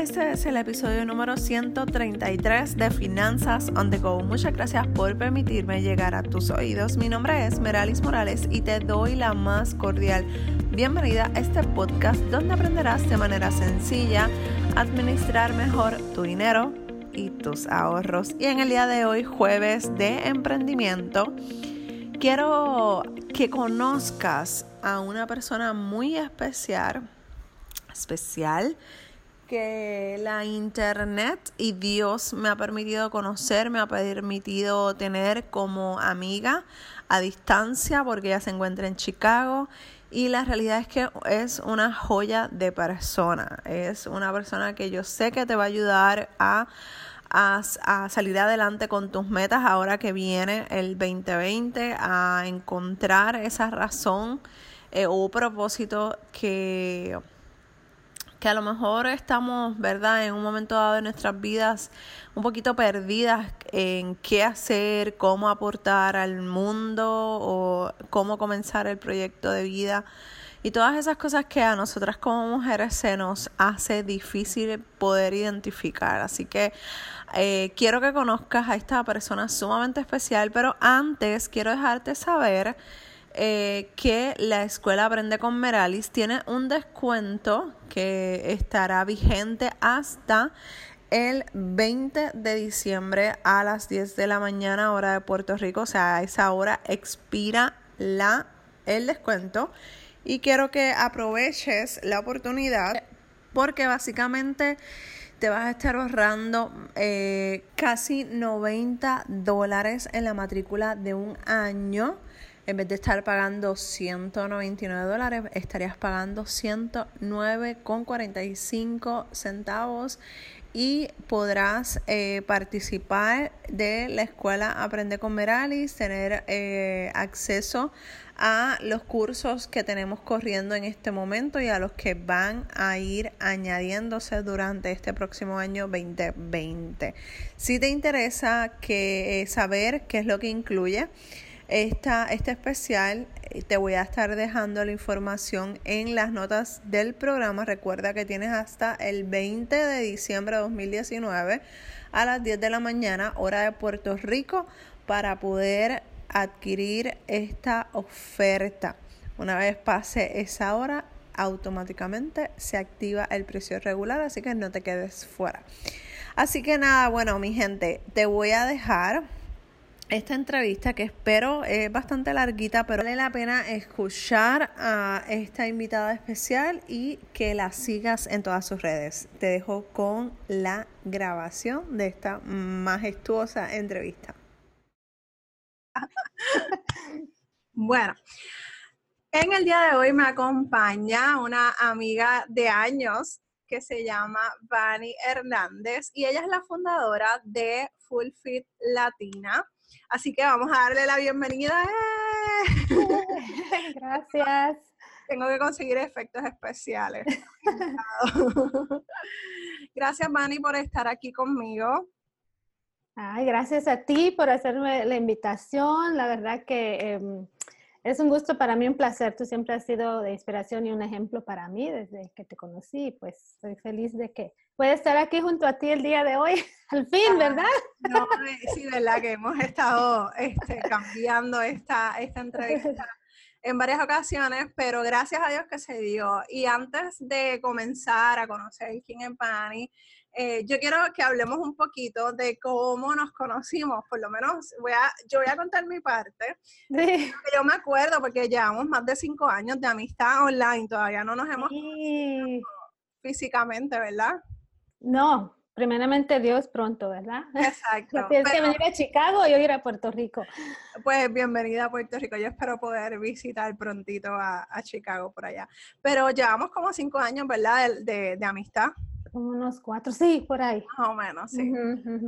Este es el episodio número 133 de Finanzas on the Go. Muchas gracias por permitirme llegar a tus oídos. Mi nombre es Meralis Morales y te doy la más cordial bienvenida a este podcast donde aprenderás de manera sencilla a administrar mejor tu dinero y tus ahorros. Y en el día de hoy, jueves de emprendimiento, quiero que conozcas a una persona muy especial, especial que la internet y Dios me ha permitido conocer, me ha permitido tener como amiga a distancia porque ella se encuentra en Chicago y la realidad es que es una joya de persona, es una persona que yo sé que te va a ayudar a, a, salir adelante con tus metas ahora que viene el 2020, a encontrar esa razón eh, o propósito que que a lo mejor estamos, ¿verdad?, en un momento dado de nuestras vidas un poquito perdidas en qué hacer, cómo aportar al mundo o cómo comenzar el proyecto de vida. Y todas esas cosas que a nosotras como mujeres se nos hace difícil poder identificar. Así que eh, quiero que conozcas a esta persona sumamente especial, pero antes quiero dejarte saber eh, que la escuela Aprende con Meralis tiene un descuento que estará vigente hasta el 20 de diciembre a las 10 de la mañana hora de Puerto Rico, o sea, a esa hora expira la, el descuento. Y quiero que aproveches la oportunidad porque básicamente te vas a estar ahorrando eh, casi 90 dólares en la matrícula de un año en vez de estar pagando 199 dólares, estarías pagando 109,45 centavos y podrás eh, participar de la escuela Aprende con Meralis, tener eh, acceso a los cursos que tenemos corriendo en este momento y a los que van a ir añadiéndose durante este próximo año 2020. Si te interesa que, eh, saber qué es lo que incluye, esta, este especial eh, te voy a estar dejando la información en las notas del programa. Recuerda que tienes hasta el 20 de diciembre de 2019 a las 10 de la mañana, hora de Puerto Rico, para poder adquirir esta oferta. Una vez pase esa hora, automáticamente se activa el precio regular, así que no te quedes fuera. Así que nada, bueno, mi gente, te voy a dejar esta entrevista que espero es bastante larguita, pero vale la pena escuchar a esta invitada especial y que la sigas en todas sus redes. Te dejo con la grabación de esta majestuosa entrevista. bueno, en el día de hoy me acompaña una amiga de años que se llama Vani Hernández y ella es la fundadora de Full Fit Latina. Así que vamos a darle la bienvenida. Gracias. Tengo que conseguir efectos especiales. gracias, Manny, por estar aquí conmigo. Ay, gracias a ti por hacerme la invitación. La verdad que em, es un gusto para mí, un placer. Tú siempre has sido de inspiración y un ejemplo para mí desde que te conocí. Pues estoy feliz de que pueda estar aquí junto a ti el día de hoy, al fin, ¿verdad? No, eh, sí, verdad que hemos estado este, cambiando esta, esta entrevista en varias ocasiones, pero gracias a Dios que se dio. Y antes de comenzar a conocer quién es Pani, eh, yo quiero que hablemos un poquito de cómo nos conocimos, por lo menos voy a, yo voy a contar mi parte. Yo me acuerdo porque llevamos más de cinco años de amistad online, todavía no nos hemos sí. físicamente, ¿verdad? No, primeramente Dios pronto, ¿verdad? Exacto. Tienes que venir a Chicago y yo ir a Puerto Rico. Pues bienvenida a Puerto Rico. Yo espero poder visitar prontito a, Chicago por allá. Pero llevamos como cinco años, ¿verdad? de, de amistad unos cuatro, sí, por ahí. Más o menos, sí.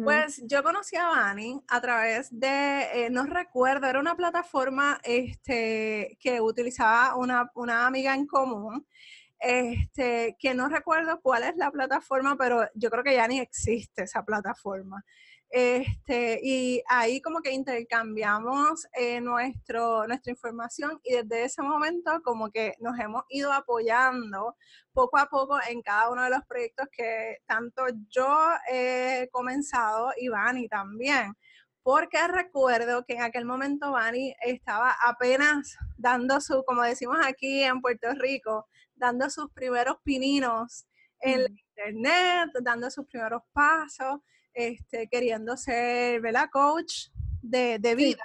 Pues yo conocí a Vani a través de, eh, no recuerdo, era una plataforma este, que utilizaba una, una amiga en común, este, que no recuerdo cuál es la plataforma, pero yo creo que ya ni existe esa plataforma. Este, y ahí como que intercambiamos eh, nuestro, nuestra información y desde ese momento como que nos hemos ido apoyando poco a poco en cada uno de los proyectos que tanto yo he comenzado y Vani también. Porque recuerdo que en aquel momento Vani estaba apenas dando su, como decimos aquí en Puerto Rico, dando sus primeros pininos en la internet, dando sus primeros pasos este, queriendo ser, ¿verdad? Coach de, vida.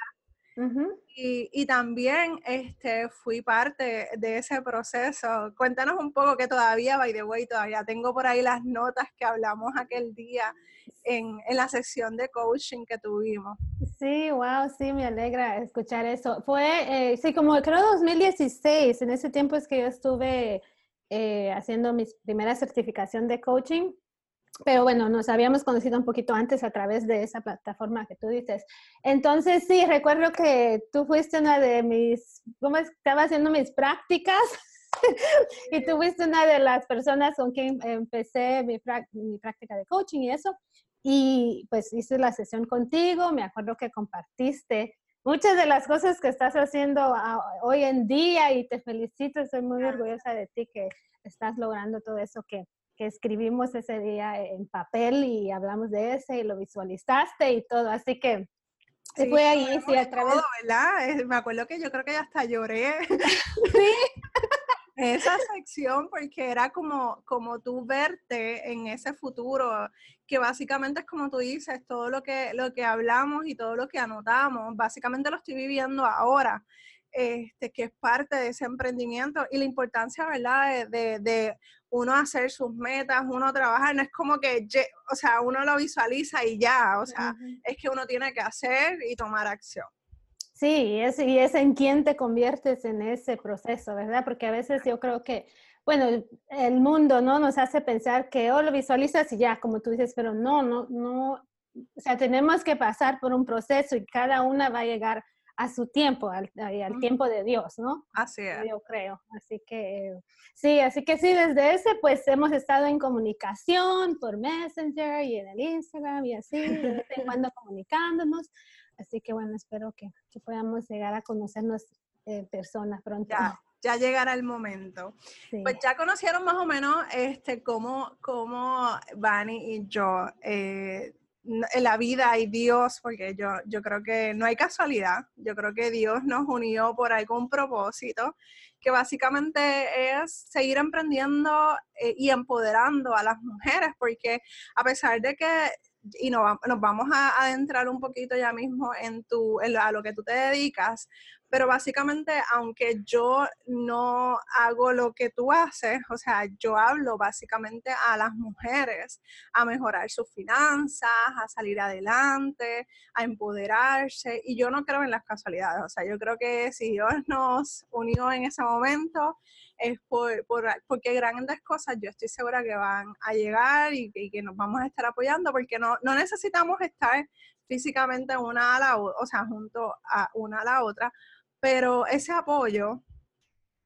y, también este, fui parte de ese proceso. Cuéntanos un poco que todavía, by the way, todavía tengo por ahí las notas que hablamos aquel día en, la sesión de coaching que tuvimos. Sí, wow, sí, me alegra escuchar eso. Fue, eh, sí, como creo 2016, en ese tiempo es que yo estuve eh, haciendo mi primera certificación de coaching pero bueno, nos habíamos conocido un poquito antes a través de esa plataforma que tú dices. Entonces, sí, recuerdo que tú fuiste una de mis, ¿cómo estaba haciendo mis prácticas? y tú fuiste una de las personas con quien empecé mi, mi práctica de coaching y eso. Y pues hice la sesión contigo, me acuerdo que compartiste muchas de las cosas que estás haciendo hoy en día y te felicito, estoy muy orgullosa de ti que estás logrando todo eso que, que escribimos ese día en papel y hablamos de ese y lo visualizaste y todo. Así que fue ahí, sí, a través. ¿verdad? Me acuerdo que yo creo que hasta lloré. sí. esa sección porque era como, como tú verte en ese futuro, que básicamente es como tú dices, todo lo que, lo que hablamos y todo lo que anotamos, básicamente lo estoy viviendo ahora. Este, que es parte de ese emprendimiento y la importancia, ¿verdad?, de, de, uno hacer sus metas, uno trabajar, no es como que, o sea, uno lo visualiza y ya, o sea, es que uno tiene que hacer y tomar acción. Sí, es, y es en quién te conviertes en ese proceso, ¿verdad? Porque a veces yo creo que, bueno, el mundo, ¿no? Nos hace pensar que, oh, lo visualizas y ya, como tú dices, pero no, no, no, o sea, tenemos que pasar por un proceso y cada una va a llegar a su tiempo, al, al tiempo de Dios, ¿no? Así es. Yo creo. Así que sí, así que sí, desde ese pues hemos estado en comunicación por Messenger y en el Instagram y así, de vez en cuando comunicándonos. Así que bueno, espero que, que podamos llegar a conocernos en eh, persona pronto. Ya, ya llegará el momento. Pues ya conocieron más o menos este, cómo, cómo Vani y yo eh, la vida y Dios, porque yo, yo creo que no hay casualidad, yo creo que Dios nos unió por algún propósito, que básicamente es seguir emprendiendo eh, y empoderando a las mujeres, porque a pesar de que y nos, nos vamos a adentrar un poquito ya mismo en, tu, en a lo que tú te dedicas, pero básicamente, aunque yo no hago lo que tú haces, o sea, yo hablo básicamente a las mujeres a mejorar sus finanzas, a salir adelante, a empoderarse, y yo no creo en las casualidades, o sea, yo creo que si Dios nos unió en ese momento, es por, porque grandes cosas yo estoy segura que van a llegar y, que nos vamos a estar apoyando, porque no, no necesitamos estar físicamente una a la o sea, junto a una a la otra, pero ese apoyo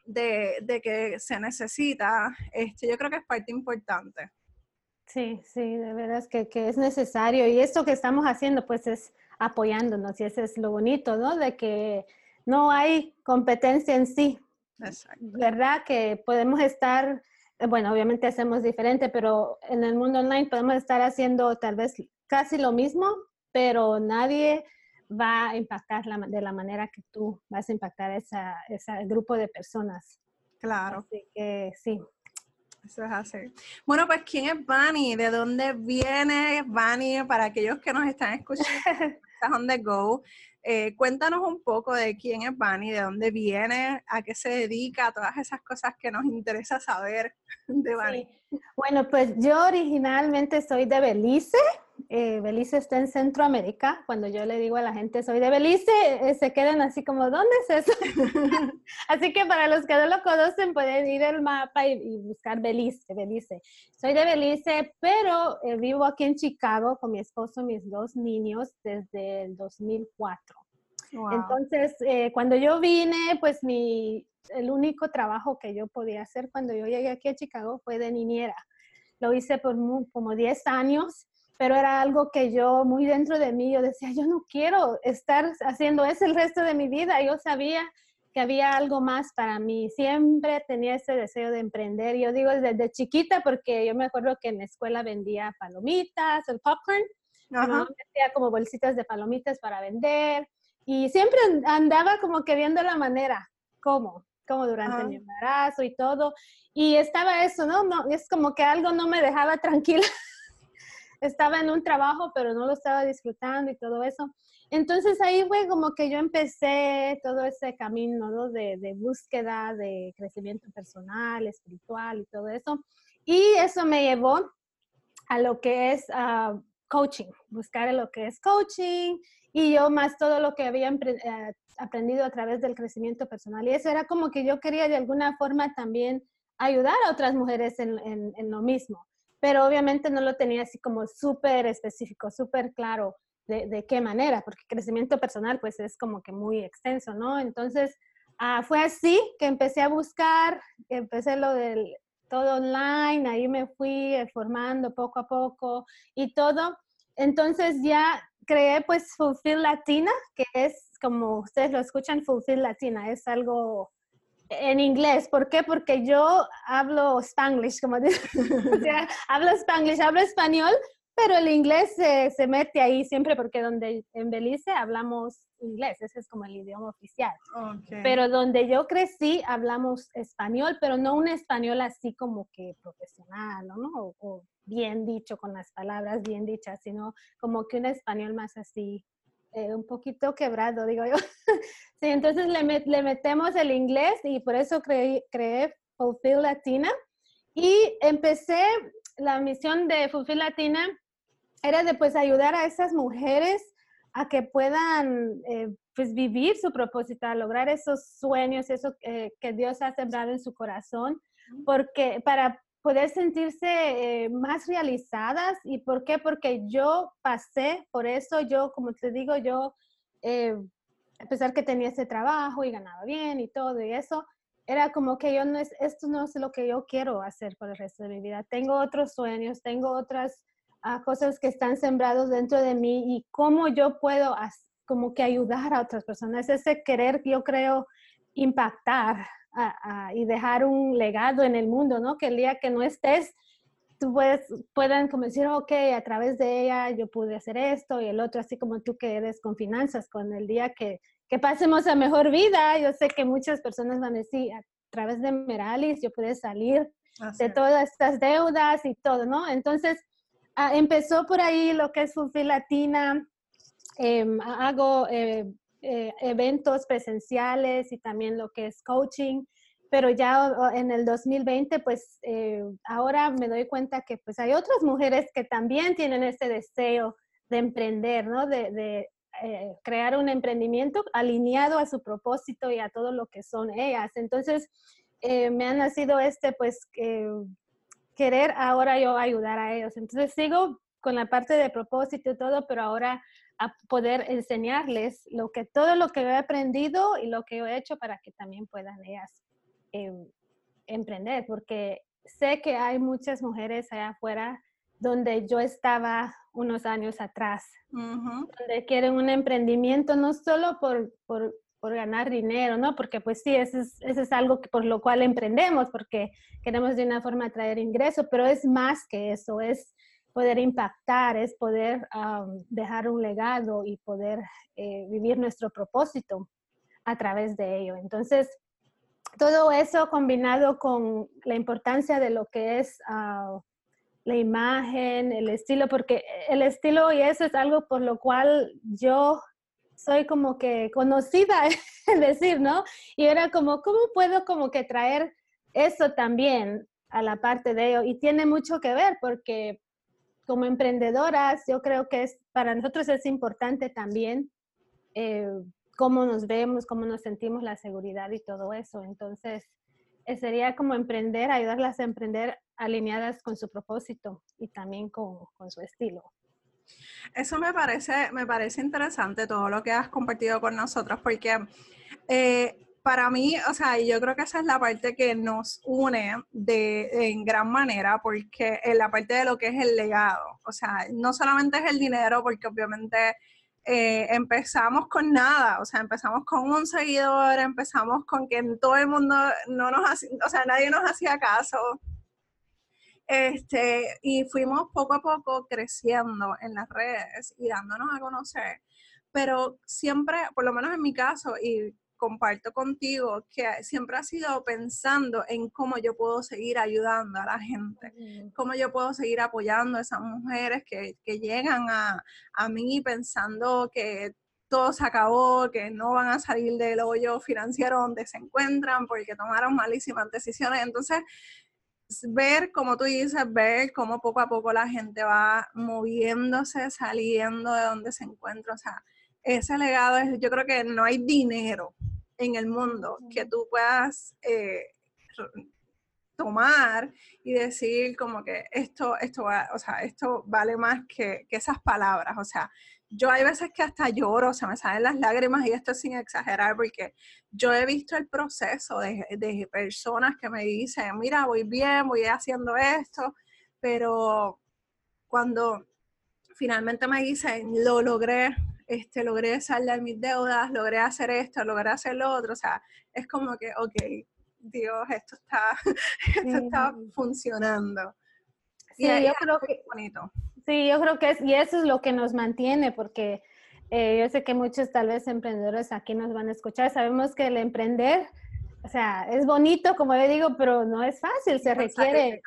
de, de, que se necesita, este, yo creo que es parte importante. Sí, sí, de veras que, que, es necesario. Y esto que estamos haciendo, pues es apoyándonos. Y eso es lo bonito, ¿no? De que no hay competencia en sí. Exacto. ¿Verdad? Que podemos estar, bueno, obviamente hacemos diferente, pero en el mundo online podemos estar haciendo tal vez casi lo mismo, pero nadie va a impactar de la manera que tú vas a impactar esa, ese grupo de personas. Claro. Así que sí. Eso es así. Bueno, pues ¿quién es Bunny? ¿De dónde viene Bunny? Para aquellos que nos están escuchando, estás on the go. Eh, cuéntanos un poco de quién es Bunny, de dónde viene, a qué se dedica, todas esas cosas que nos interesa saber de Bunny. Bueno, pues yo originalmente soy de Belice. Eh, Belice está en Centroamérica. Cuando yo le digo a la gente soy de Belice, eh, se quedan así como, ¿dónde es eso? así que para los que no lo conocen, pueden ir al mapa y, buscar Belice, Belice. Soy de Belice, pero eh, vivo aquí en Chicago con mi esposo y mis dos niños desde el 2004. Entonces, cuando yo vine, pues mi, el único trabajo que yo podía hacer cuando yo llegué aquí a Chicago fue de niñera. Lo hice por como 10 años pero era algo que yo muy dentro de mí, yo decía, yo no quiero estar haciendo eso el resto de mi vida. Yo sabía que había algo más para mí. Siempre tenía ese deseo de emprender. Yo digo desde chiquita porque yo me acuerdo que en la escuela vendía palomitas, el popcorn. Vendía como bolsitas de palomitas para vender. Y siempre andaba como queriendo la manera, cómo, como durante mi embarazo y todo. Y estaba eso, ¿no? ¿no? Es como que algo no me dejaba tranquila estaba en un trabajo, pero no lo estaba disfrutando y todo eso. Entonces ahí fue como que yo empecé todo ese camino ¿no? de, búsqueda, de crecimiento personal, espiritual y todo eso. Y eso me llevó a lo que es uh, coaching, buscar lo que es coaching y yo más todo lo que había eh, aprendido a través del crecimiento personal. Y eso era como que yo quería de alguna forma también ayudar a otras mujeres en lo mismo pero obviamente no lo tenía así como súper específico, súper claro de, qué manera, porque crecimiento personal pues es como que muy extenso, ¿no? Entonces, ah, fue así que empecé a buscar, empecé lo del todo online, ahí me fui formando poco a poco y todo. Entonces ya creé pues Fulfill Latina, que es como ustedes lo escuchan, Fulfill Latina, es algo en inglés. ¿Por qué? Porque yo hablo spanglish, como dice. hablo spanglish, hablo español, pero el inglés se, mete ahí siempre porque donde en Belice hablamos inglés, ese es como el idioma oficial. Pero donde yo crecí hablamos español, pero no un español así como que profesional, ¿no? o bien dicho, con las palabras bien dichas, sino como que un español más así eh, un poquito quebrado, digo yo. sí, entonces le, le, metemos el inglés y por eso creé, creé Fulfill Latina. Y empecé, la misión de Fulfill Latina era de pues ayudar a esas mujeres a que puedan eh, pues vivir su propósito, a lograr esos sueños, eso eh, que Dios ha sembrado en su corazón, porque para poder sentirse eh, más realizadas. ¿Y por qué? Porque yo pasé por eso, yo, como te digo, yo, eh, a pesar que tenía ese trabajo y ganaba bien y todo y eso, era como que yo no es, esto no es lo que yo quiero hacer por el resto de mi vida. Tengo otros sueños, tengo otras ah, cosas que están sembrados dentro de mí y cómo yo puedo como que ayudar a otras personas. Ese querer, yo creo, impactar y dejar un legado en el mundo, ¿no? Que el día que no estés, tú puedes, puedan como decir, ok, a través de ella yo pude hacer esto y el otro, así como tú que eres con finanzas, con el día que, que pasemos a mejor vida. Yo sé que muchas personas van a decir, a través de Meralis yo pude salir de todas estas deudas y todo, ¿no? Entonces, ah, empezó por ahí lo que es Fulfill Latina. Em, hago eh, eh, eventos presenciales y también lo que es coaching, pero ya en el 2020, pues eh, ahora me doy cuenta que pues hay otras mujeres que también tienen ese deseo de emprender, ¿no? De, eh, crear un emprendimiento alineado a su propósito y a todo lo que son ellas. Entonces, me ha nacido este, pues, querer ahora yo ayudar a ellos. Entonces, sigo con la parte de propósito y todo, pero ahora a poder enseñarles lo que, todo lo que he aprendido y lo que he hecho para que también puedan ellas em, emprender, porque sé que hay muchas mujeres allá afuera donde yo estaba unos años atrás, donde quieren un emprendimiento no solo por, por, por, ganar dinero, ¿no? Porque pues sí, eso es, eso es algo que, por lo cual emprendemos, porque queremos de una forma traer ingreso, pero es más que eso, es poder impactar, es poder dejar un legado y poder eh, vivir nuestro propósito a través de ello. Entonces, todo eso combinado con la importancia de lo que es ah, la imagen, el estilo, porque el estilo y eso es algo por lo cual yo soy como que conocida, es decir, ¿no? Y era como, ¿cómo puedo como que traer eso también a la parte de ello? Y tiene mucho que ver porque como emprendedoras, yo creo que es, para nosotros es importante también eh, cómo nos vemos, cómo nos sentimos, la seguridad y todo eso. Entonces, eh, sería como emprender, ayudarlas a emprender alineadas con su propósito y también con, con su estilo. Eso me parece, me parece interesante todo lo que has compartido con nosotros, porque eh, para mí, o sea, yo creo que esa es la parte que nos une de, en gran manera, porque en la parte de lo que es el legado, o sea, no solamente es el dinero, porque obviamente eh, empezamos con nada, o sea, empezamos con un seguidor, empezamos con que todo el mundo no nos hacía, o sea, nadie nos hacía caso. Este, y fuimos poco a poco creciendo en las redes y dándonos a conocer. Pero siempre, por lo menos en mi caso, y comparto contigo que siempre ha sido pensando en cómo yo puedo seguir ayudando a la gente, cómo yo puedo seguir apoyando a esas mujeres que, llegan a, a mí pensando que todo se acabó, que no van a salir del hoyo financiero donde se encuentran porque tomaron malísimas decisiones. Entonces, ver, como tú dices, ver cómo poco a poco la gente va moviéndose, saliendo de donde se encuentra. O sea, ese legado es, yo creo que no hay dinero en el mundo que tú puedas eh, tomar y decir como que esto, esto, va, o sea, esto vale más que, esas palabras. O sea, yo hay veces que hasta lloro, se me salen las lágrimas y esto sin exagerar porque yo he visto el proceso de, de personas que me dicen, mira, voy bien, voy haciendo esto, pero cuando finalmente me dicen, lo logré, este, logré saldar mis deudas, logré hacer esto, logré hacer lo otro, o sea, es como que, ok, Dios, esto está, esto está funcionando. Sí, yo creo que, bonito. Sí, yo creo que es, y eso es lo que nos mantiene, porque eh, yo sé que muchos tal vez emprendedores aquí nos van a escuchar, sabemos que el emprender, o sea, es bonito, como yo digo, pero no es fácil, se requiere,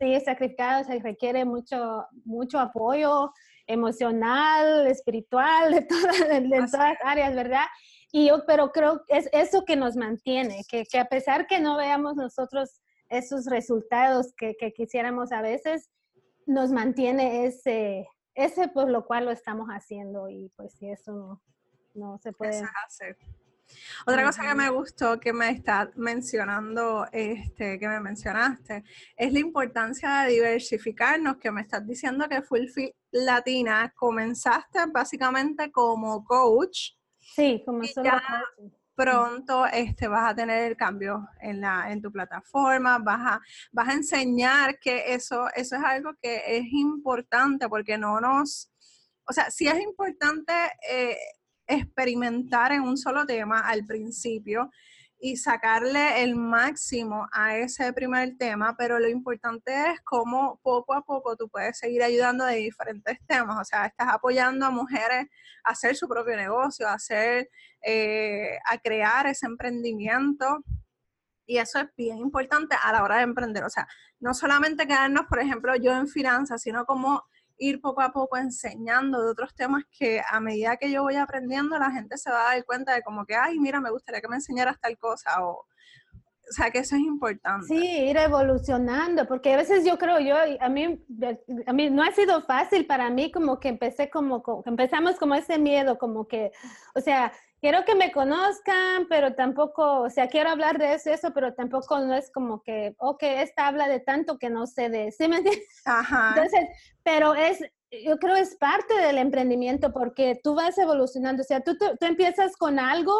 sí, es sacrificado, se requiere mucho, mucho apoyo, emocional, espiritual, de, todas, todas áreas, ¿verdad? Y yo, pero creo que es eso que nos mantiene, que, que a pesar que no veamos nosotros esos resultados que, que, quisiéramos a veces, nos mantiene ese, ese por lo cual lo estamos haciendo y pues si eso no, no se puede. hacer. Otra cosa que me gustó que me está mencionando, este, que me mencionaste, es la importancia de diversificarnos, que me estás diciendo que Full Latina comenzaste básicamente como coach. Sí, como solo pronto este, vas a tener cambios en, la, en tu plataforma, vas a, vas a enseñar que eso, eso es algo que es importante porque no nos, o sea, sí es importante eh, experimentar en un solo tema al principio y sacarle el máximo a ese primer tema, pero lo importante es cómo poco a poco tú puedes seguir ayudando de diferentes temas, o sea, estás apoyando a mujeres a hacer su propio negocio, a hacer, eh, a crear ese emprendimiento, y eso es bien importante a la hora de emprender, o sea, no solamente quedarnos, por ejemplo, yo en finanzas, sino como ir poco a poco enseñando de otros temas que a medida que yo voy aprendiendo, la gente se va a dar cuenta de como que, ay, mira, me gustaría que me enseñaras tal cosa o... O sea, que eso es importante. Sí, ir evolucionando, porque a veces yo creo, yo, a mí, a mí no ha sido fácil para mí como que empecé como, como empezamos como ese miedo, como que, o sea, quiero que me conozcan, pero tampoco, o sea, quiero hablar de eso, eso, pero tampoco no es como que, ok, esta habla de tanto que no sé de, ¿sí me entiendes? Ajá. Entonces, pero es, yo creo es parte del emprendimiento porque tú vas evolucionando, o sea, tú, tú, empiezas con algo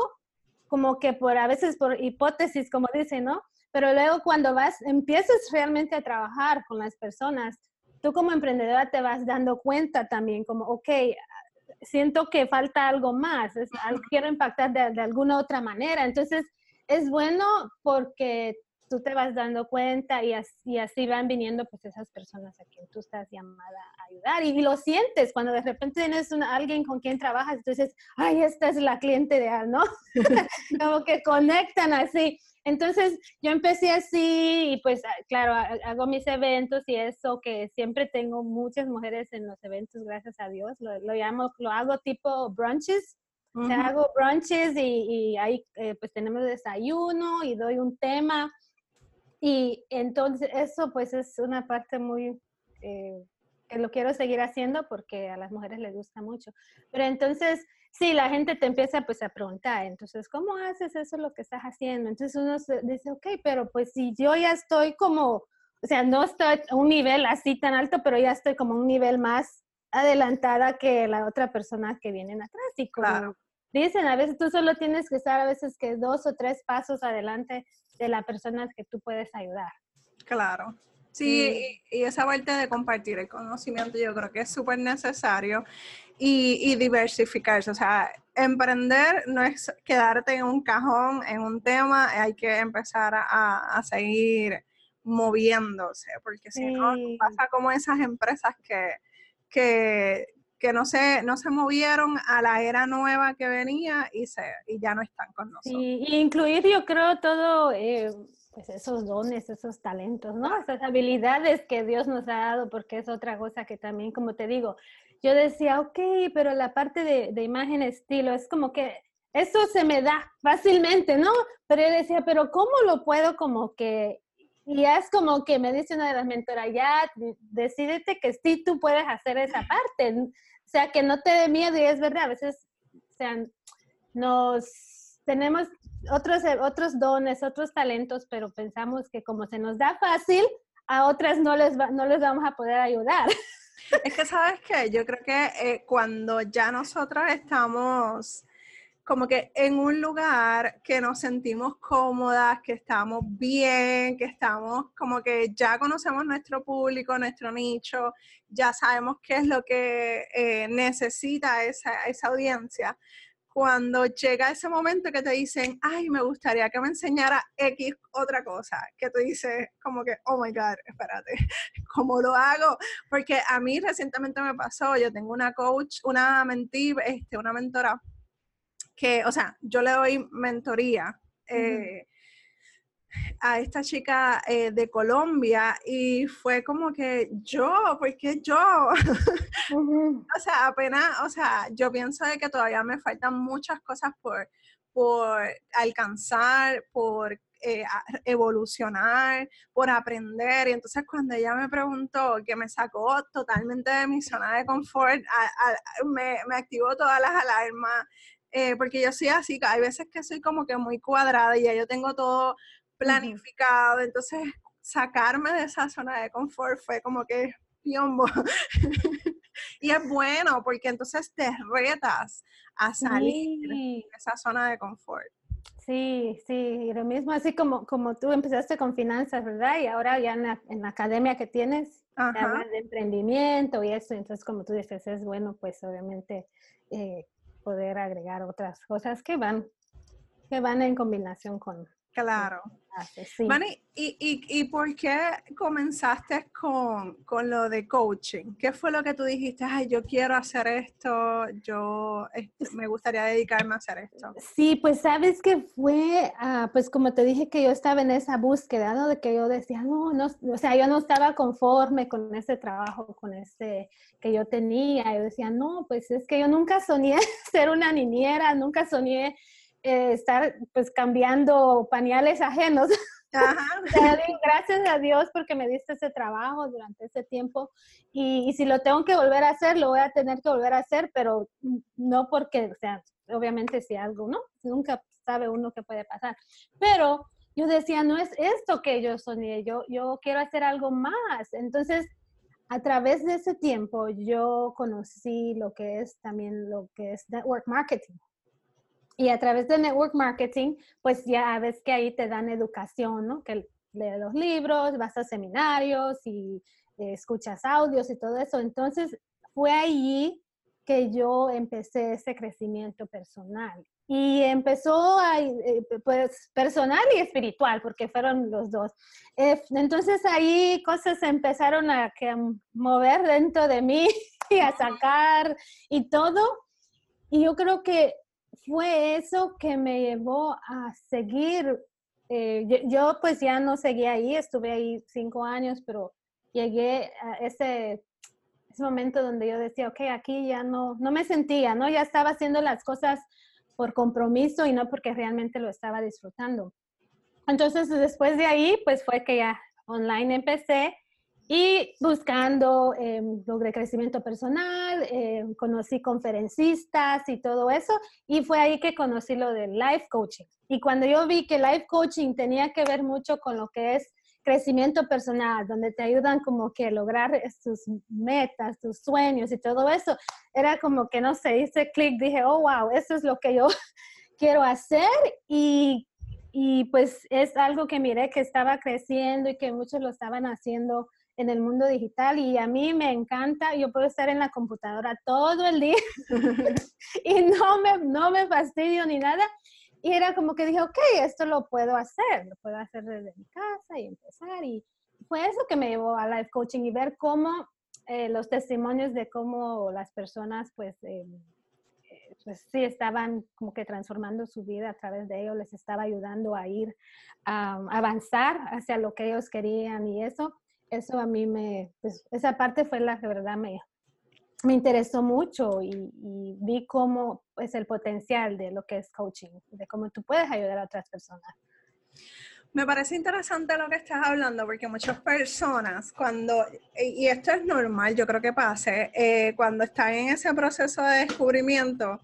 como que por a veces por hipótesis, como dicen, ¿no? Pero luego cuando vas, empiezas realmente a trabajar con las personas, tú como emprendedora te vas dando cuenta también, como, ok, siento que falta algo más, quiero impactar de, alguna otra manera. Entonces, es bueno porque tú te vas dando cuenta y así, así, van viniendo pues esas personas a quien tú estás llamada a ayudar y, lo sientes cuando de repente tienes alguien con quien trabajas, entonces, ay, esta es la cliente de ¿no? Como que conectan así. Entonces yo empecé así y pues ah, claro, hago mis eventos y eso que siempre tengo muchas mujeres en los eventos, gracias a Dios. Lo, llamo, lo hago tipo brunches. o sea, hago brunches y, ahí eh, pues tenemos desayuno y doy un tema. Y entonces eso pues es una parte muy eh, que lo quiero seguir haciendo porque a las mujeres les gusta mucho. Pero entonces Sí, la gente te empieza pues a preguntar, entonces, ¿cómo haces eso lo que estás haciendo? Entonces uno dice, ok, pero pues si yo ya estoy como, o sea, no estoy a un nivel así tan alto, pero ya estoy como un nivel más adelantada que la otra persona que viene atrás y como, dicen, a veces tú solo tienes que estar a veces que dos o tres pasos adelante de la persona que tú puedes ayudar. Claro. Sí, y, esa parte de compartir el conocimiento yo creo que es súper necesario y, diversificarse. O sea, emprender no es quedarte en un cajón, en un tema, hay que empezar a, seguir moviéndose, porque si no, pasa como esas empresas que, que, que no se, no se movieron a la era nueva que venía y, se, y ya no están con nosotros. y incluir yo creo todo, eh, pues esos dones, esos talentos, ¿no? Esas habilidades que Dios nos ha dado, porque es otra cosa que también, como te digo, yo decía, ok, pero la parte de, de imagen, estilo, es como que eso se me da fácilmente, ¿no? Pero yo decía, pero ¿cómo lo puedo como que y es como que me dice una de las mentoras, ya decidete que sí tú puedes hacer esa parte. O sea, que no te dé miedo y es verdad, a veces, o sea, nos tenemos otros, otros dones, otros talentos, pero pensamos que como se nos da fácil, a otras no les, no les vamos a poder ayudar. Es que, ¿sabes qué? Yo creo que eh, cuando ya nosotros estamos como que en un lugar que nos sentimos cómodas, que estamos bien, que estamos como que ya conocemos nuestro público, nuestro nicho, ya sabemos qué es lo que eh, necesita esa, esa audiencia. Cuando llega ese momento que te dicen, ay, me gustaría que me enseñara X otra cosa, que tú dices como que, oh my God, espérate, ¿cómo lo hago? Porque a mí recientemente me pasó, yo tengo una coach, una mentí, este, una mentora que, o sea, yo le doy mentoría eh, a esta chica eh, de Colombia y fue como que yo, ¿por qué yo? o sea, apenas, o sea, yo pienso de que todavía me faltan muchas cosas por, por alcanzar, por eh, evolucionar, por aprender. Y entonces cuando ella me preguntó, que me sacó totalmente de mi zona de confort, me, me, activó todas las alarmas, eh, porque yo soy así, hay veces que soy como que muy cuadrada y ya yo tengo todo planificado, entonces sacarme de esa zona de confort fue como que piombo. y es bueno porque entonces te retas a salir de esa zona de confort. Sí, sí, y lo mismo así como, como tú empezaste con finanzas, ¿verdad? Y ahora ya en la, academia que tienes, de emprendimiento y eso, entonces como tú dices, es bueno pues obviamente eh, poder agregar otras cosas que van, que van en combinación con. Claro. Sí. ¿y, y, y por qué comenzaste con, con, lo de coaching? ¿Qué fue lo que tú dijiste? Ay, yo quiero hacer esto, yo este, me gustaría dedicarme a hacer esto. Sí, pues sabes que fue, ah, pues como te dije que yo estaba en esa búsqueda, ¿no? De que yo decía, no, no, o sea, yo no estaba conforme con ese trabajo, con ese que yo tenía. Yo decía, no, pues es que yo nunca soñé ser una niñera, nunca soñé eh, estar pues cambiando pañales ajenos. gracias a Dios porque me diste ese trabajo durante ese tiempo y, si lo tengo que volver a hacer, lo voy a tener que volver a hacer, pero no porque, o sea, obviamente si algo, ¿no? Nunca sabe uno qué puede pasar. Pero yo decía, no es esto que yo soñé, yo, yo quiero hacer algo más. Entonces, a través de ese tiempo yo conocí lo que es también lo que es network marketing. Y a través de network marketing, pues ya ves que ahí te dan educación, ¿no? Que lees los libros, vas a seminarios y eh, escuchas audios y todo eso. Entonces, fue allí que yo empecé ese crecimiento personal. Y empezó a, eh, pues, personal y espiritual, porque fueron los dos. Eh, entonces ahí cosas empezaron a, mover dentro de mí y a sacar y todo. Y yo creo que fue eso que me llevó a seguir. Eh, yo, pues ya no seguí ahí, estuve ahí cinco años, pero llegué a ese, momento donde yo decía, ok, aquí ya no, no me sentía, ¿no? Ya estaba haciendo las cosas por compromiso y no porque realmente lo estaba disfrutando. Entonces, después de ahí, pues fue que ya online empecé y buscando, eh, logré crecimiento personal, em, conocí conferencistas y todo eso, y fue ahí que conocí lo del life coaching. Y cuando yo vi que life coaching tenía que ver mucho con lo que es crecimiento personal, donde te ayudan como que lograr tus metas, tus sueños y todo eso, era como que, no sé, hice clic, dije, oh, wow, eso es lo que yo quiero hacer y, y pues es algo que miré que estaba creciendo y que muchos lo estaban haciendo en el mundo digital y a mí me encanta, yo puedo estar en la computadora todo el día y no me, no me fastidio ni nada. Y era como que dije, ok, esto lo puedo hacer, lo puedo hacer desde mi casa y empezar. Y fue eso que me llevó a life coaching y ver cómo eh, los testimonios de cómo las personas, pues, eh, eh, pues sí, estaban como que transformando su vida a través de ello, les estaba ayudando a ir a avanzar hacia lo que ellos querían y eso eso a mí me, pues esa parte fue la que verdad me, me interesó mucho y, vi cómo es pues, el potencial de lo que es coaching, de cómo tú puedes ayudar a otras personas. Me parece interesante lo que estás hablando, porque muchas personas, cuando, y esto es normal, yo creo que pase, eh, cuando están en ese proceso de descubrimiento,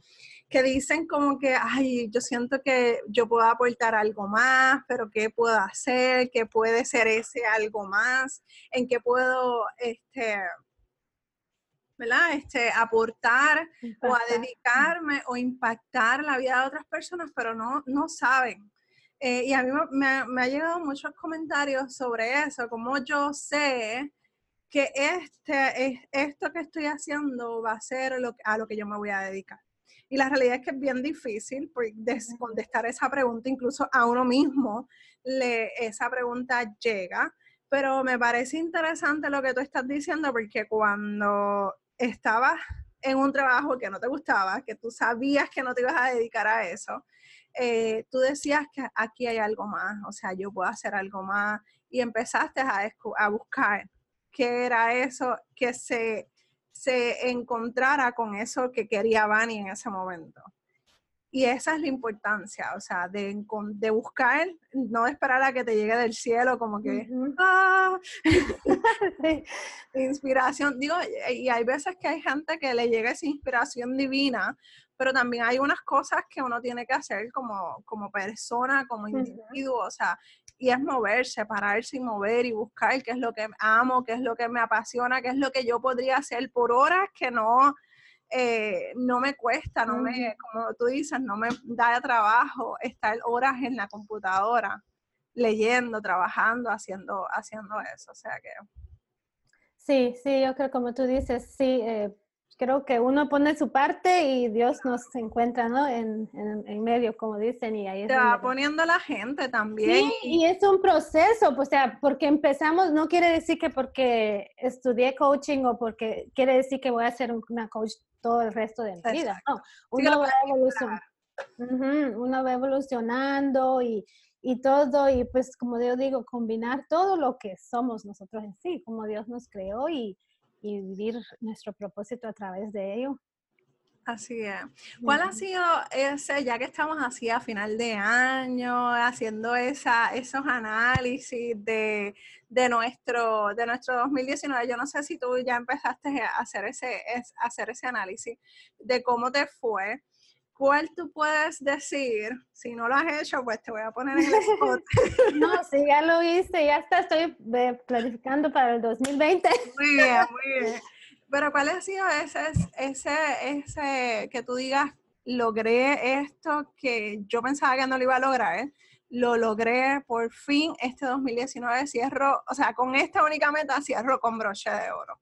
que dicen como que, ay, yo siento que yo puedo aportar algo más, pero ¿qué puedo hacer? ¿Qué puede ser ese algo más? ¿En qué puedo, este, ¿verdad? Este, aportar o a dedicarme o impactar la vida de otras personas, pero no, no saben. Eh, y a mí me, me, ha llegado muchos comentarios sobre eso, como yo sé que este, esto que estoy haciendo va a ser lo, a lo que yo me voy a dedicar. Y la realidad es que es bien difícil contestar esa pregunta, incluso a uno mismo le, esa pregunta llega. Pero me parece interesante lo que tú estás diciendo porque cuando estabas en un trabajo que no te gustaba, que tú sabías que no te ibas a dedicar a eso, eh, tú decías que aquí hay algo más, o sea, yo puedo hacer algo más y empezaste a, a buscar qué era eso que se se encontrara con eso que quería Vani en ese momento. Y esa es la importancia, o sea, de, de buscar, no esperar a que te llegue del cielo como que, ¡ah! inspiración. Digo, y hay veces que hay gente que le llega esa inspiración divina, pero también hay unas cosas que uno tiene que hacer como, como persona, como individuo, o sea, y es moverse, pararse y mover y buscar qué es lo que amo, qué es lo que me apasiona, qué es lo que yo podría hacer por horas que no, eh, no me cuesta, no me, como tú dices, no me da trabajo estar horas en la computadora leyendo, trabajando, haciendo, haciendo eso. O sea que. Sí, sí, yo creo como tú dices, sí, eh, creo que uno pone su parte y Dios nos encuentra, ¿no? En, en, medio, como dicen, y ahí es va poniendo la gente también. Sí, y es un proceso, pues, o sea, porque empezamos, no quiere decir que porque estudié coaching o porque quiere decir que voy a ser una coach todo el resto de mi vida, no, uno va evolucionando. uno va evolucionando y, y todo, y pues como yo digo, combinar todo lo que somos nosotros en sí, como Dios nos creó y, y vivir nuestro propósito a través de ello. Así es. ¿Cuál ha sido ese, ya que estamos así a final de año, haciendo esa, esos análisis de, de, nuestro, de nuestro 2019? Yo no sé si tú ya empezaste a hacer ese, a hacer ese análisis de cómo te fue ¿Cuál tú puedes decir? Si no lo has hecho, pues te voy a poner en el spot. no, si ya lo hice, ya está, estoy planificando para el 2020. Muy bien, muy bien. Pero ¿cuál ha sido ese, ese, ese que tú digas, logré esto que yo pensaba que no lo iba a lograr? ¿eh? Lo logré por fin este 2019, cierro, o sea, con esta única meta cierro con broche de oro.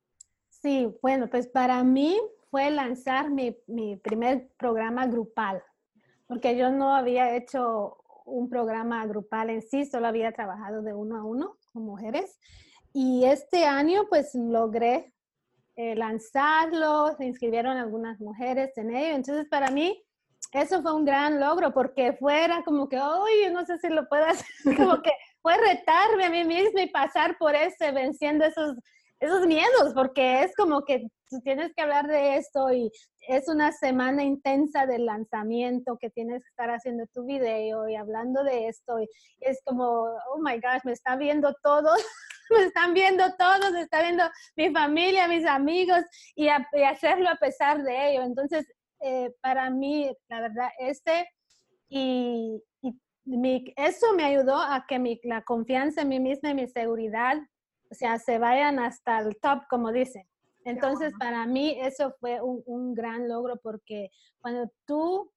Sí, bueno, pues para mí fue lanzar mi, mi primer programa grupal, porque yo no había hecho un programa grupal en sí, solo había trabajado de uno a uno con mujeres. Y este año pues logré eh, lanzarlo, se inscribieron algunas mujeres en ello. Entonces para mí eso fue un gran logro porque fuera como que, oye, no sé si lo puedo hacer, como que fue retarme a mí misma y pasar por ese, venciendo esos esos miedos, porque es como que tú tienes que hablar de esto y es una semana intensa del lanzamiento que tienes que estar haciendo tu video y hablando de esto y es como, oh my gosh, me están viendo todos, me están viendo todos, me está viendo mi familia, mis amigos y, hacerlo a pesar de ello. Entonces, eh, para mí, la verdad, este y, mi, eso me ayudó a que mi, la confianza en mí misma y mi seguridad, o sea, se vayan hasta el top, como dicen. Entonces, para mí eso fue un, un gran logro porque cuando tú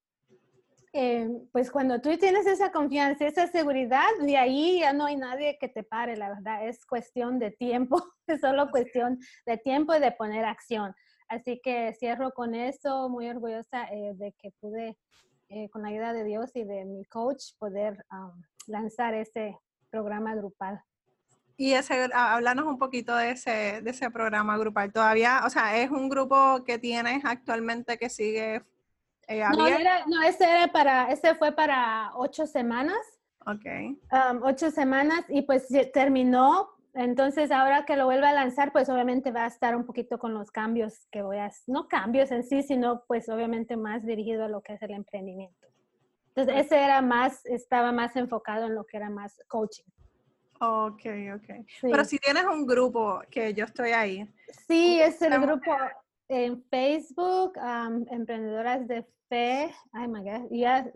eh, pues cuando tú tienes esa confianza, esa seguridad, de ahí ya no hay nadie que te pare, la verdad, es cuestión de tiempo, es solo cuestión de tiempo y de poner acción. Así que cierro con eso, muy orgullosa eh, de que pude, eh, con la ayuda de Dios y de mi coach, poder um, lanzar ese programa grupal. Y ese, háblanos un poquito de ese, de ese programa grupal. Todavía, o sea, es un grupo que tienes actualmente que sigue eh, no, no, ese, era para, ese fue para ocho semanas. Ok. Um, ocho semanas y pues terminó. Entonces ahora que lo vuelve a lanzar, pues obviamente va a estar un poquito con los cambios que voy a, no cambios en sí, sino pues obviamente más dirigido a lo que es el emprendimiento. Entonces ese era más, estaba más enfocado en lo que era más coaching. Ok, ok. Pero si tienes un grupo que yo estoy ahí. Sí, es el grupo en Facebook, Emprendedoras de Fe. Ay, my God, ya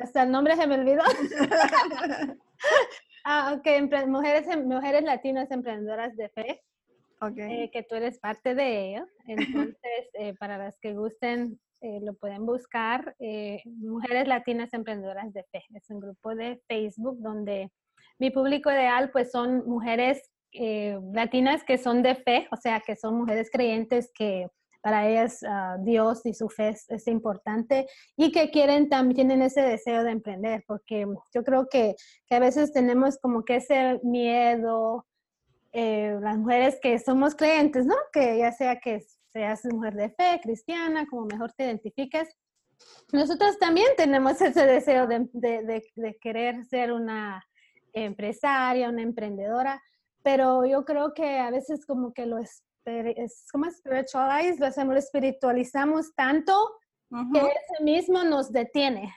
hasta el nombre se me olvidó. ah, ok, mujeres, mujeres Latinas Emprendedoras de Fe. Okay. Eh, que tú eres parte de ello. Entonces, eh, para las que gusten, eh, lo pueden buscar. Mujeres Latinas Emprendedoras de Fe. Es un grupo de Facebook donde mi público ideal pues son mujeres latinas que son de fe, o sea, que son mujeres creyentes que para ellas ah, Dios y su fe es, importante y que quieren también, tienen ese deseo de emprender, porque yo creo que, que a veces tenemos como que ese miedo, eh, las mujeres que somos creyentes, ¿no? Que ya sea que seas mujer de fe, cristiana, como mejor te identifiques, nosotros también tenemos ese deseo de, de, de querer ser una empresaria, una emprendedora, pero yo creo que a veces como que lo es como spiritualize, lo espiritualizamos tanto que ese mismo nos detiene.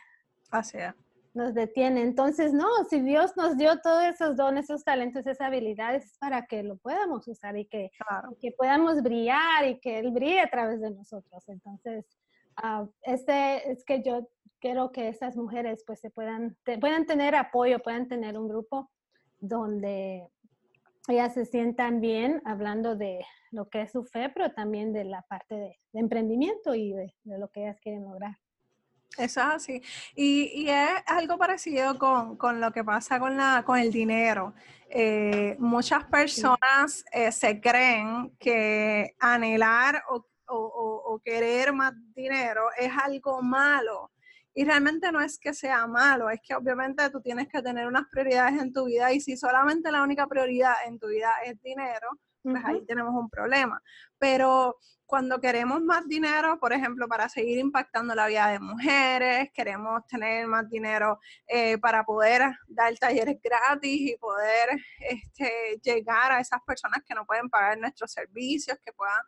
Así es. Nos detiene. Entonces, no, si Dios nos dio todos esos dones, esos talentos, esas habilidades, es para que lo podamos usar y que, que podamos brillar y que Él brille a través de nosotros. Entonces, uh, este es que yo quiero que esas mujeres pues se puedan, puedan tener apoyo, puedan tener un grupo donde ellas se sientan bien hablando de lo que es su fe, pero también de la parte de, emprendimiento y de, lo que ellas quieren lograr. Eso es así. Y, es algo parecido con, lo que pasa con, la, con el dinero. Eh, muchas personas eh, se creen que anhelar o, o, querer más dinero es algo malo. Y realmente no es que sea malo, es que obviamente tú tienes que tener unas prioridades en tu vida y si solamente la única prioridad en tu vida es dinero, pues ahí tenemos un problema. Pero cuando queremos más dinero, por ejemplo, para seguir impactando la vida de mujeres, queremos tener más dinero eh, para poder dar talleres gratis y poder este, llegar a esas personas que no pueden pagar nuestros servicios, que puedan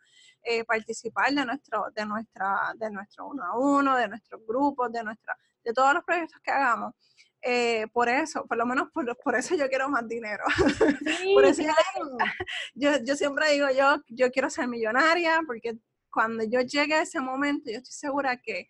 eh, participar de nuestro, de nuestra, de nuestro uno a uno, de nuestros grupos, de nuestra, de todos los proyectos que hagamos. Eh, por eso, por lo menos por, por, eso yo quiero más dinero. por eso yo, yo, siempre digo, yo, yo quiero ser millonaria, porque cuando yo llegue a ese momento, yo estoy segura que,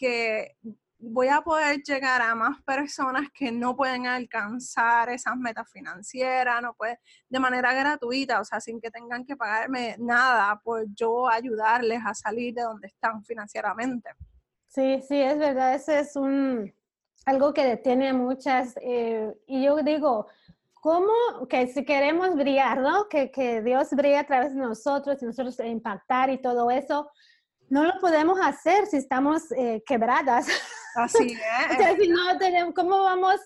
que voy a poder llegar a más personas que no pueden alcanzar esas metas financieras, no pueden, de manera gratuita, o sea, sin que tengan que pagarme nada por yo ayudarles a salir de donde están financieramente. Sí, sí, es verdad, ese es un algo que detiene muchas, eh, y yo digo, ¿cómo que si queremos brillar, ¿no? Que, que Dios brille a través de nosotros y nosotros impactar y todo eso, no lo podemos hacer si estamos eh, quebradas. Así es. o sea, si no tenemos, ¿cómo vamos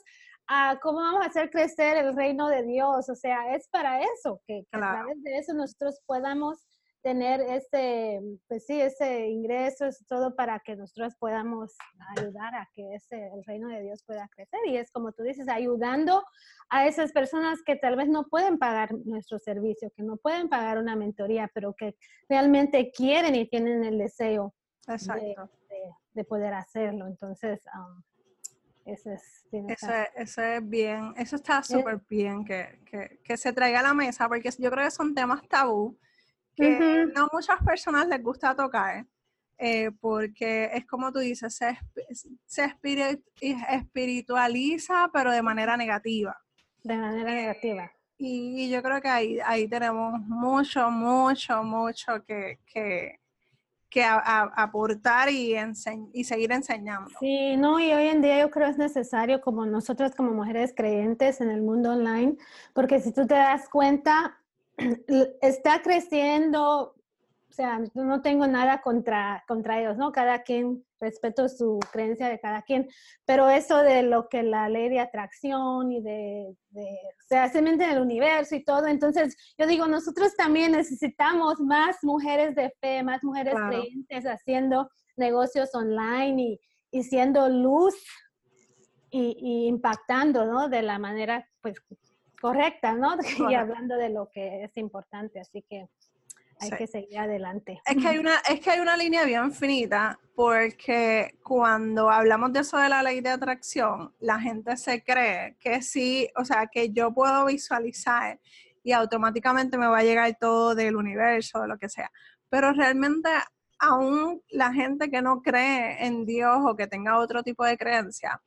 a, cómo vamos a hacer crecer el reino de Dios? O sea, es para eso, que, a través de eso nosotros podamos tener ese, pues sí, ese ingreso, es todo para que nosotros podamos ayudar a que ese, el reino de Dios pueda crecer. Y es como tú dices, ayudando a esas personas que tal vez no pueden pagar nuestro servicio, que no pueden pagar una mentoría, pero que realmente quieren y tienen el deseo de, poder hacerlo. Entonces, um, eso es, eso, es bien, eso está súper bien que, que, que se traiga a la mesa, porque yo creo que son temas tabú que no muchas personas les gusta tocar, eh, porque es como tú dices, se, se espiritualiza, pero de manera negativa. De manera negativa. Y, yo creo que ahí, ahí tenemos mucho, mucho, mucho que, que, aportar y, y seguir enseñando. Sí, no, y hoy en día yo creo es necesario como nosotros como mujeres creyentes en el mundo online, porque si tú te das cuenta, está creciendo o sea, no tengo nada contra, contra ellos, ¿no? Cada quien, respeto su creencia de cada quien, pero eso de lo que la ley de atracción y de, de o sea, simplemente en el universo y todo, entonces yo digo, nosotros también necesitamos más mujeres de fe, más mujeres creyentes haciendo negocios online y, y siendo luz y, y, impactando, ¿no? De la manera, pues, correcta, ¿no? Y hablando de lo que es importante, así que hay que seguir adelante. Es que, hay una, es que hay una línea bien finita porque cuando hablamos de eso de la ley de atracción, la gente se cree que sí, o sea, que yo puedo visualizar y automáticamente me va a llegar todo del universo, de lo que sea. Pero realmente aún la gente que no cree en Dios o que tenga otro tipo de creencia,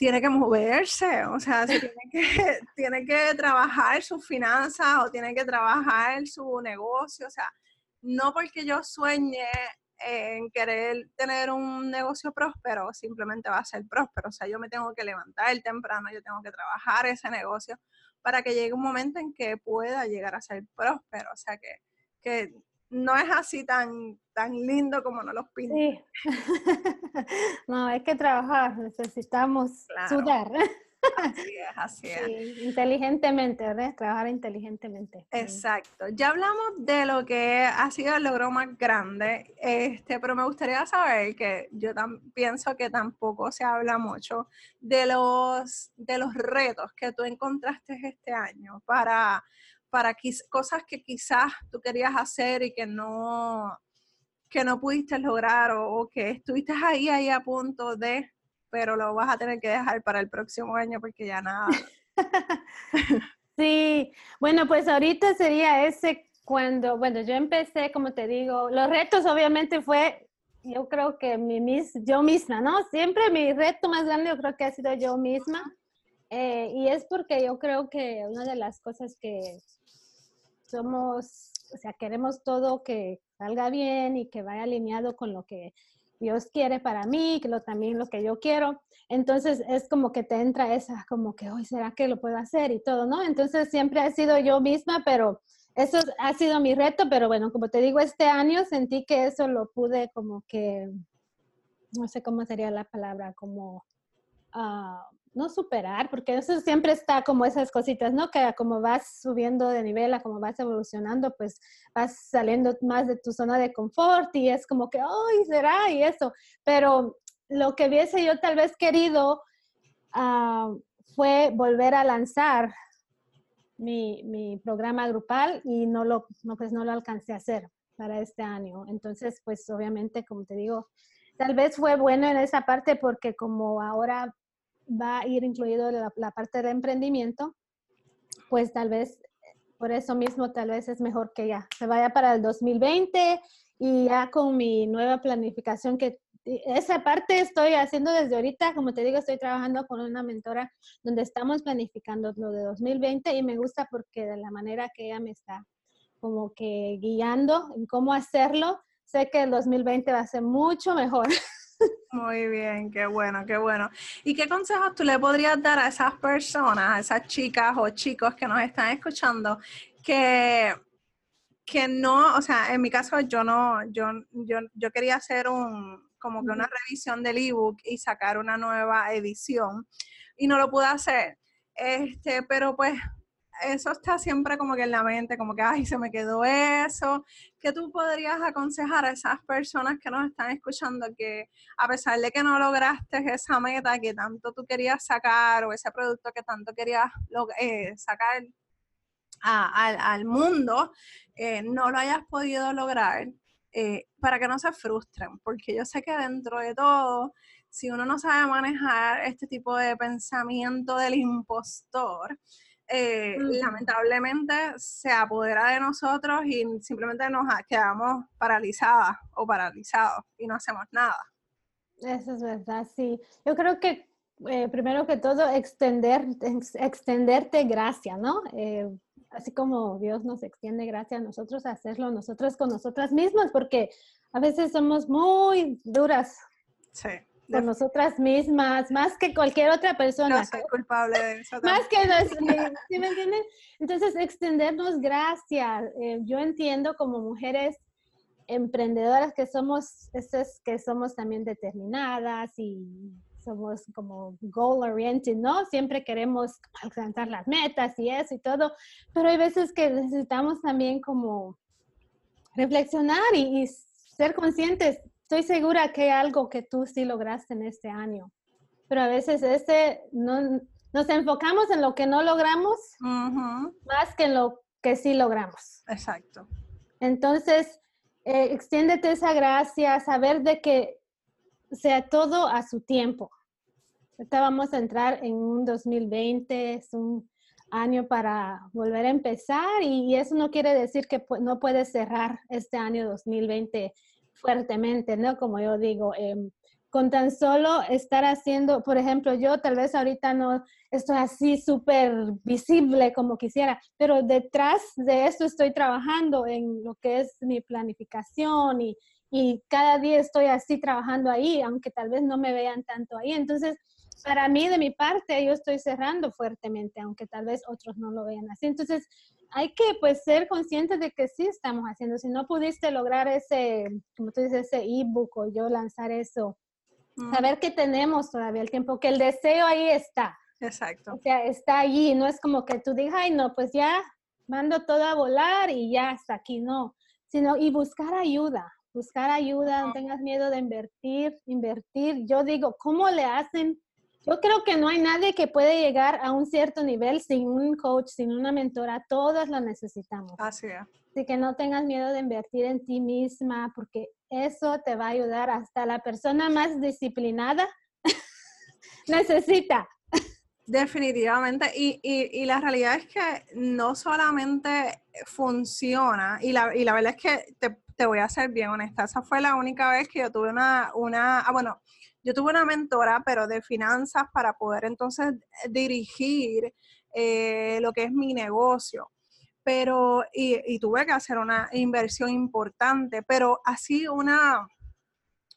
tiene que moverse, o sea, tiene, que, tiene que trabajar sus finanzas o tiene que trabajar su negocio, o sea, no porque yo sueñe en querer tener un negocio próspero, simplemente va a ser próspero, o sea, yo me tengo que levantar temprano, yo tengo que trabajar ese negocio para que llegue un momento en que pueda llegar a ser próspero, o sea, que, que no es así tan, tan lindo como nos los pintan. Sí. no, hay que trabajar, necesitamos sudar. Así es, así es. inteligentemente, ¿verdad? Trabajar inteligentemente. Exacto. Ya hablamos de lo que ha sido el logro más grande, este, pero me gustaría saber que yo pienso que tampoco se habla mucho de los, de los retos que tú encontraste este año para para cosas que quizás tú querías hacer y que no, que no pudiste lograr o, que estuviste ahí, ahí a punto de, pero lo vas a tener que dejar para el próximo año porque ya nada. sí, bueno, pues ahorita sería ese cuando, bueno, yo empecé, como te digo, los retos obviamente fue, yo creo que mi, mis, yo misma, ¿no? Siempre mi reto más grande yo creo que ha sido yo misma. Eh, y es porque yo creo que una de las cosas que somos, o sea, queremos todo que salga bien y que vaya alineado con lo que Dios quiere para mí, que lo, también lo que yo quiero. Entonces es como que te entra esa, como que, hoy ¿será que lo puedo hacer? Y todo, ¿no? Entonces siempre ha sido yo misma, pero eso ha sido mi reto, pero bueno, como te digo, este año sentí que eso lo pude como que, no sé cómo sería la palabra, como... Uh, no superar, porque eso siempre está como esas cositas, ¿no? Que como vas subiendo de nivel, a como vas evolucionando, pues vas saliendo más de tu zona de confort y es como que, ¡ay, será! Y eso. Pero lo que hubiese yo tal vez querido ah, fue volver a lanzar mi, mi, programa grupal y no lo, no, pues no lo alcancé a hacer para este año. Entonces, pues obviamente, como te digo, tal vez fue bueno en esa parte porque como ahora va a ir incluido la, parte de emprendimiento, pues tal vez por eso mismo tal vez es mejor que ya se vaya para el 2020 y ya con mi nueva planificación que esa parte estoy haciendo desde ahorita, como te digo, estoy trabajando con una mentora donde estamos planificando lo de 2020 y me gusta porque de la manera que ella me está como que guiando en cómo hacerlo, sé que el 2020 va a ser mucho mejor. Muy bien, qué bueno, qué bueno. ¿Y qué consejos tú le podrías dar a esas personas, a esas chicas o chicos que nos están escuchando, que, que no, o sea, en mi caso yo no, yo, yo, yo quería hacer un, como que una revisión del ebook y sacar una nueva edición y no lo pude hacer. Este, pero pues eso está siempre como que en la mente, como que, ay, se me quedó eso. ¿Qué tú podrías aconsejar a esas personas que nos están escuchando que a pesar de que no lograste esa meta que tanto tú querías sacar o ese producto que tanto querías eh, sacar al mundo, eh, no lo hayas podido lograr? Eh, para que no se frustren, porque yo sé que dentro de todo, si uno no sabe manejar este tipo de pensamiento del impostor, eh, lamentablemente se apodera de nosotros y simplemente nos quedamos paralizadas o paralizados y no hacemos nada. Eso es verdad, sí. Yo creo que eh, primero que todo extender, extenderte gracia, ¿no? Eh, así como Dios nos extiende gracia a nosotros, hacerlo nosotros con nosotras mismas, porque a veces somos muy duras. Sí con nosotras mismas, más que cualquier otra persona. No soy culpable de eso. Más que ¿sí me entienden? Entonces, extendernos gracias. Eh, yo entiendo como mujeres emprendedoras que somos, es que somos también determinadas y somos como goal oriented, ¿no? Siempre queremos alcanzar las metas y eso y todo, pero hay veces que necesitamos también como reflexionar y, y ser conscientes estoy segura que hay algo que tú sí lograste en este año, pero a veces este no, nos enfocamos en lo que no logramos más que en lo que sí logramos. Exacto. Entonces, eh, extiéndete esa gracia, saber de que sea todo a su tiempo. Ahorita vamos a entrar en un 2020, es un año para volver a empezar y, y eso no quiere decir que no puedes cerrar este año 2020 fuertemente, ¿no? Como yo digo, em, con tan solo estar haciendo, por ejemplo, yo tal vez ahorita no estoy así súper visible como quisiera, pero detrás de esto estoy trabajando en lo que es mi planificación y, y cada día estoy así trabajando ahí, aunque tal vez no me vean tanto ahí. Entonces, para mí, de mi parte, yo estoy cerrando fuertemente, aunque tal vez otros no lo vean así. Entonces, hay que pues ser conscientes de que sí estamos haciendo. Si no pudiste lograr ese, como tú dices, ese ebook o yo lanzar eso, saber que tenemos todavía el tiempo, que el deseo ahí está. Exacto. O sea, está allí, no es como que tú digas, ay, no, pues ya mando todo a volar y ya hasta aquí, no, sino y buscar ayuda, buscar ayuda, no tengas miedo de invertir, invertir. Yo digo, ¿cómo le hacen yo creo que no hay nadie que puede llegar a un cierto nivel sin un coach, sin una mentora. Todas lo necesitamos. Así es. Así que no tengas miedo de invertir en ti misma porque eso te va a ayudar hasta la persona más disciplinada necesita. Definitivamente. Y, y, y, la realidad es que no solamente funciona, y la, y la verdad es que te, te, voy a ser bien honesta, esa fue la única vez que yo tuve una, una ah, bueno, yo tuve una mentora, pero de finanzas para poder entonces dirigir eh, lo que es mi negocio. Pero, y, tuve que hacer una inversión importante, pero así una,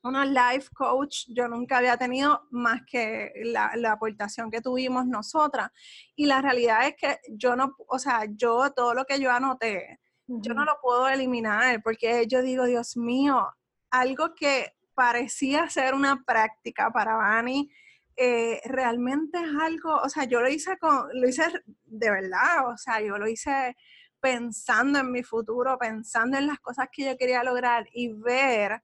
una life coach yo nunca había tenido más que la, aportación que tuvimos nosotras. Y la realidad es que yo no, o sea, yo todo lo que yo anoté, yo no lo puedo eliminar porque yo digo, Dios mío, algo que parecía ser una práctica para Vani. Eh, realmente es algo, o sea, yo lo hice con, lo hice de verdad, o sea, yo lo hice pensando en mi futuro, pensando en las cosas que yo quería lograr y ver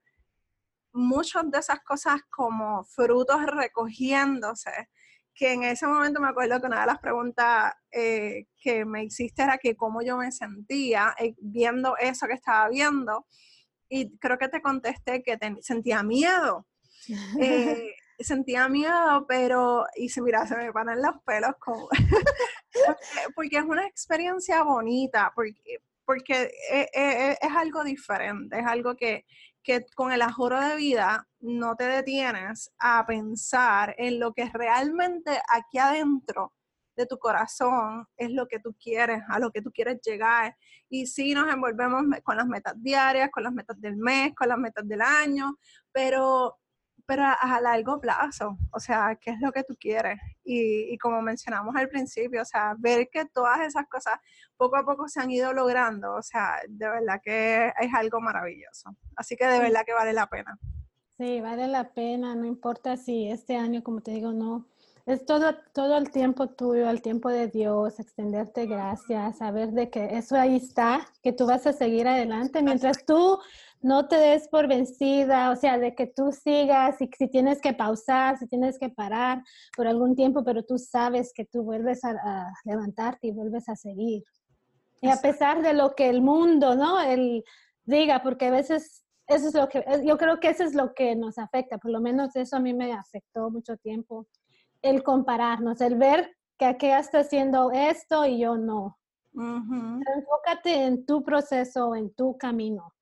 muchas de esas cosas como frutos recogiéndose, que en ese momento me acuerdo que una de las preguntas eh, que me hiciste era que cómo yo me sentía eh, viendo eso que estaba viendo y creo que te contesté que sentía miedo. Eh, sentía miedo, pero, y se, mira, se me paran los pelos como, porque, es una experiencia bonita, porque, porque e, e, e, es, algo diferente, es algo que, que con el ajoro de vida no te detienes a pensar en lo que realmente aquí adentro de tu corazón es lo que tú quieres, a lo que tú quieres llegar. Y sí nos envolvemos con las metas diarias, con las metas del mes, con las metas del año, pero, pero a, largo plazo, o sea, ¿qué es lo que tú quieres? Y, y, como mencionamos al principio, o sea, ver que todas esas cosas poco a poco se han ido logrando, o sea, de verdad que es algo maravilloso. Así que de verdad que vale la pena. Sí, vale la pena, no importa si este año, como te digo, no, es todo, todo el tiempo tuyo, el tiempo de Dios, extenderte gracias, saber de que eso ahí está, que tú vas a seguir adelante mientras tú no te des por vencida, o sea, de que tú sigas y si tienes que pausar, si tienes que parar por algún tiempo, pero tú sabes que tú vuelves a, levantarte y vuelves a seguir. Y a pesar de lo que el mundo, ¿no? El diga, porque a veces eso es lo que, yo creo que eso es lo que nos afecta, por lo menos eso a mí me afectó mucho tiempo el compararnos, el ver que aquella está haciendo esto y yo no. Enfócate en tu proceso, en tu camino.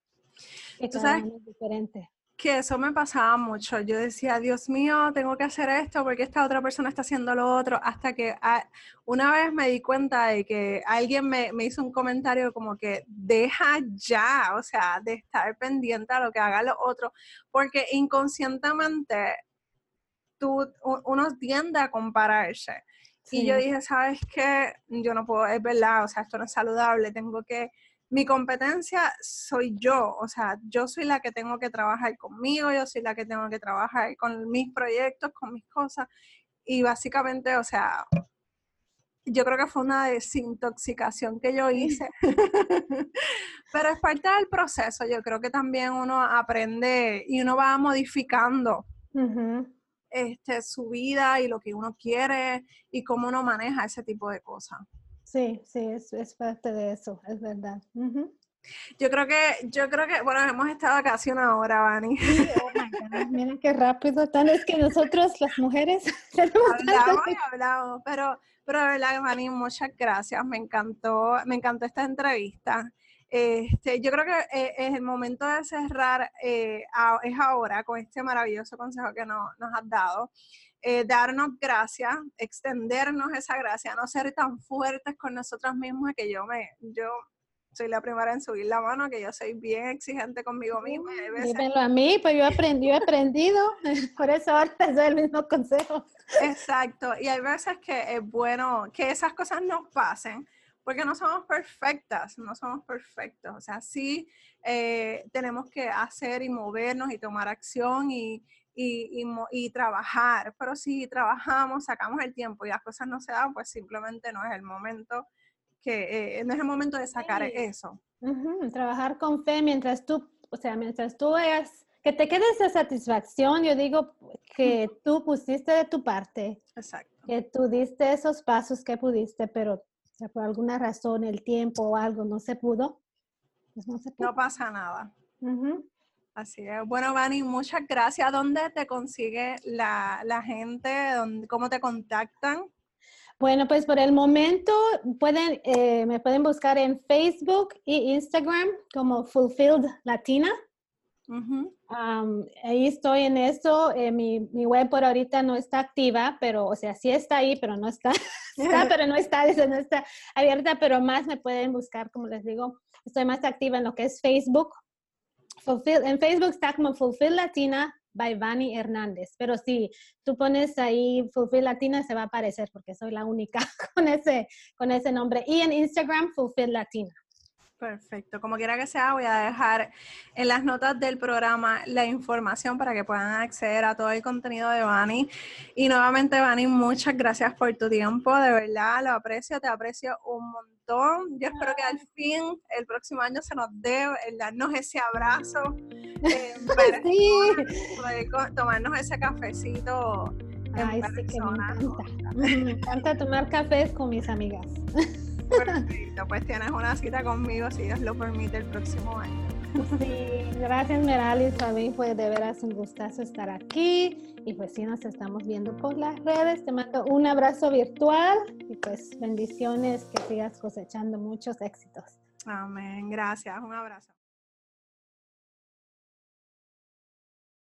Que sabes, es diferente que eso me pasaba mucho. Yo decía, Dios mío, tengo que hacer esto porque esta otra persona está haciendo lo otro, hasta que ah, una vez me di cuenta de que alguien me, hizo un comentario como que deja ya, o sea, de estar pendiente a lo que haga lo otro, porque inconscientemente tú, uno tiende a compararse. Y yo dije, ¿sabes qué? Yo no puedo, es verdad, o sea, esto no es saludable, tengo que mi competencia soy yo, o sea, yo soy la que tengo que trabajar conmigo, yo soy la que tengo que trabajar con mis proyectos, con mis cosas. Y básicamente, o sea, yo creo que fue una desintoxicación que yo hice, pero es parte del proceso. Yo creo que también uno aprende y uno va modificando este, su vida y lo que uno quiere y cómo uno maneja ese tipo de cosas. Sí, sí, es, es parte de eso, es verdad. Yo creo que, yo creo que, bueno, hemos estado casi una hora, Vani. oh my qué rápido, tan es que nosotros las mujeres hablamos y hablamos, pero, pero de verdad, Vani, muchas gracias, me encantó, me encantó esta entrevista. Este, yo creo que eh, es el momento de cerrar, eh, es ahora con este maravilloso consejo que nos has dado. Eh, darnos gracias, extendernos esa gracia, no ser tan fuertes con nosotras mismas que yo me, yo soy la primera en subir la mano, que yo soy bien exigente conmigo misma. Dímelo a mí, pues yo, aprendí, he aprendido, por eso ahora te doy el mismo consejo. Exacto, y hay veces que es bueno que esas cosas nos pasen, porque no somos perfectas, no somos perfectos, o sea, sí eh, tenemos que hacer y movernos y tomar acción y, y, trabajar. Pero si trabajamos, sacamos el tiempo y las cosas no se dan, pues simplemente no es el momento que eh, no es el momento de sacar eso. Trabajar con fe mientras tú, o sea, mientras tú veas que te quede esa satisfacción, yo digo que tú pusiste de tu parte. Exacto. Que tú diste esos pasos que pudiste, pero por alguna razón el tiempo o algo no se pudo, pues no se pudo. No pasa nada. Así es. Bueno, Vani, muchas gracias. ¿Dónde te consigue la, gente? ¿Cómo te contactan? Bueno, pues por el momento pueden, eh, me pueden buscar en Facebook e Instagram como Fulfilled Latina. Ahí estoy en eso. Eh, mi, web por ahorita no está activa, pero, o sea, sí está ahí, pero no está, está pero no está, no está abierta, pero más me pueden buscar, como les digo, estoy más activa en lo que es Facebook en Facebook está como Fulfill Latina by Vani Hernández. Pero si tú pones ahí Fulfill Latina, se va a aparecer porque soy la única con ese, con ese nombre. Y en Instagram, Fulfill Latina. Perfecto. Como quiera que sea, voy a dejar en las notas del programa la información para que puedan acceder a todo el contenido de Vani. Y nuevamente, Vani, muchas gracias por tu tiempo. De verdad, lo aprecio, te aprecio un montón. Yo espero que al fin, el próximo año, se nos dé el darnos ese abrazo. Eh, sí. Poder tomarnos ese cafecito. Ay, sí que me encanta. Me encanta tomar cafés con mis amigas. Perfecto, pues tienes una cita conmigo si Dios lo permite el próximo año. Sí, gracias Meralis, a mí fue de veras un gustazo estar aquí y pues sí nos estamos viendo por las redes, te mando un abrazo virtual y pues bendiciones, que sigas cosechando muchos éxitos. Amén, gracias, un abrazo.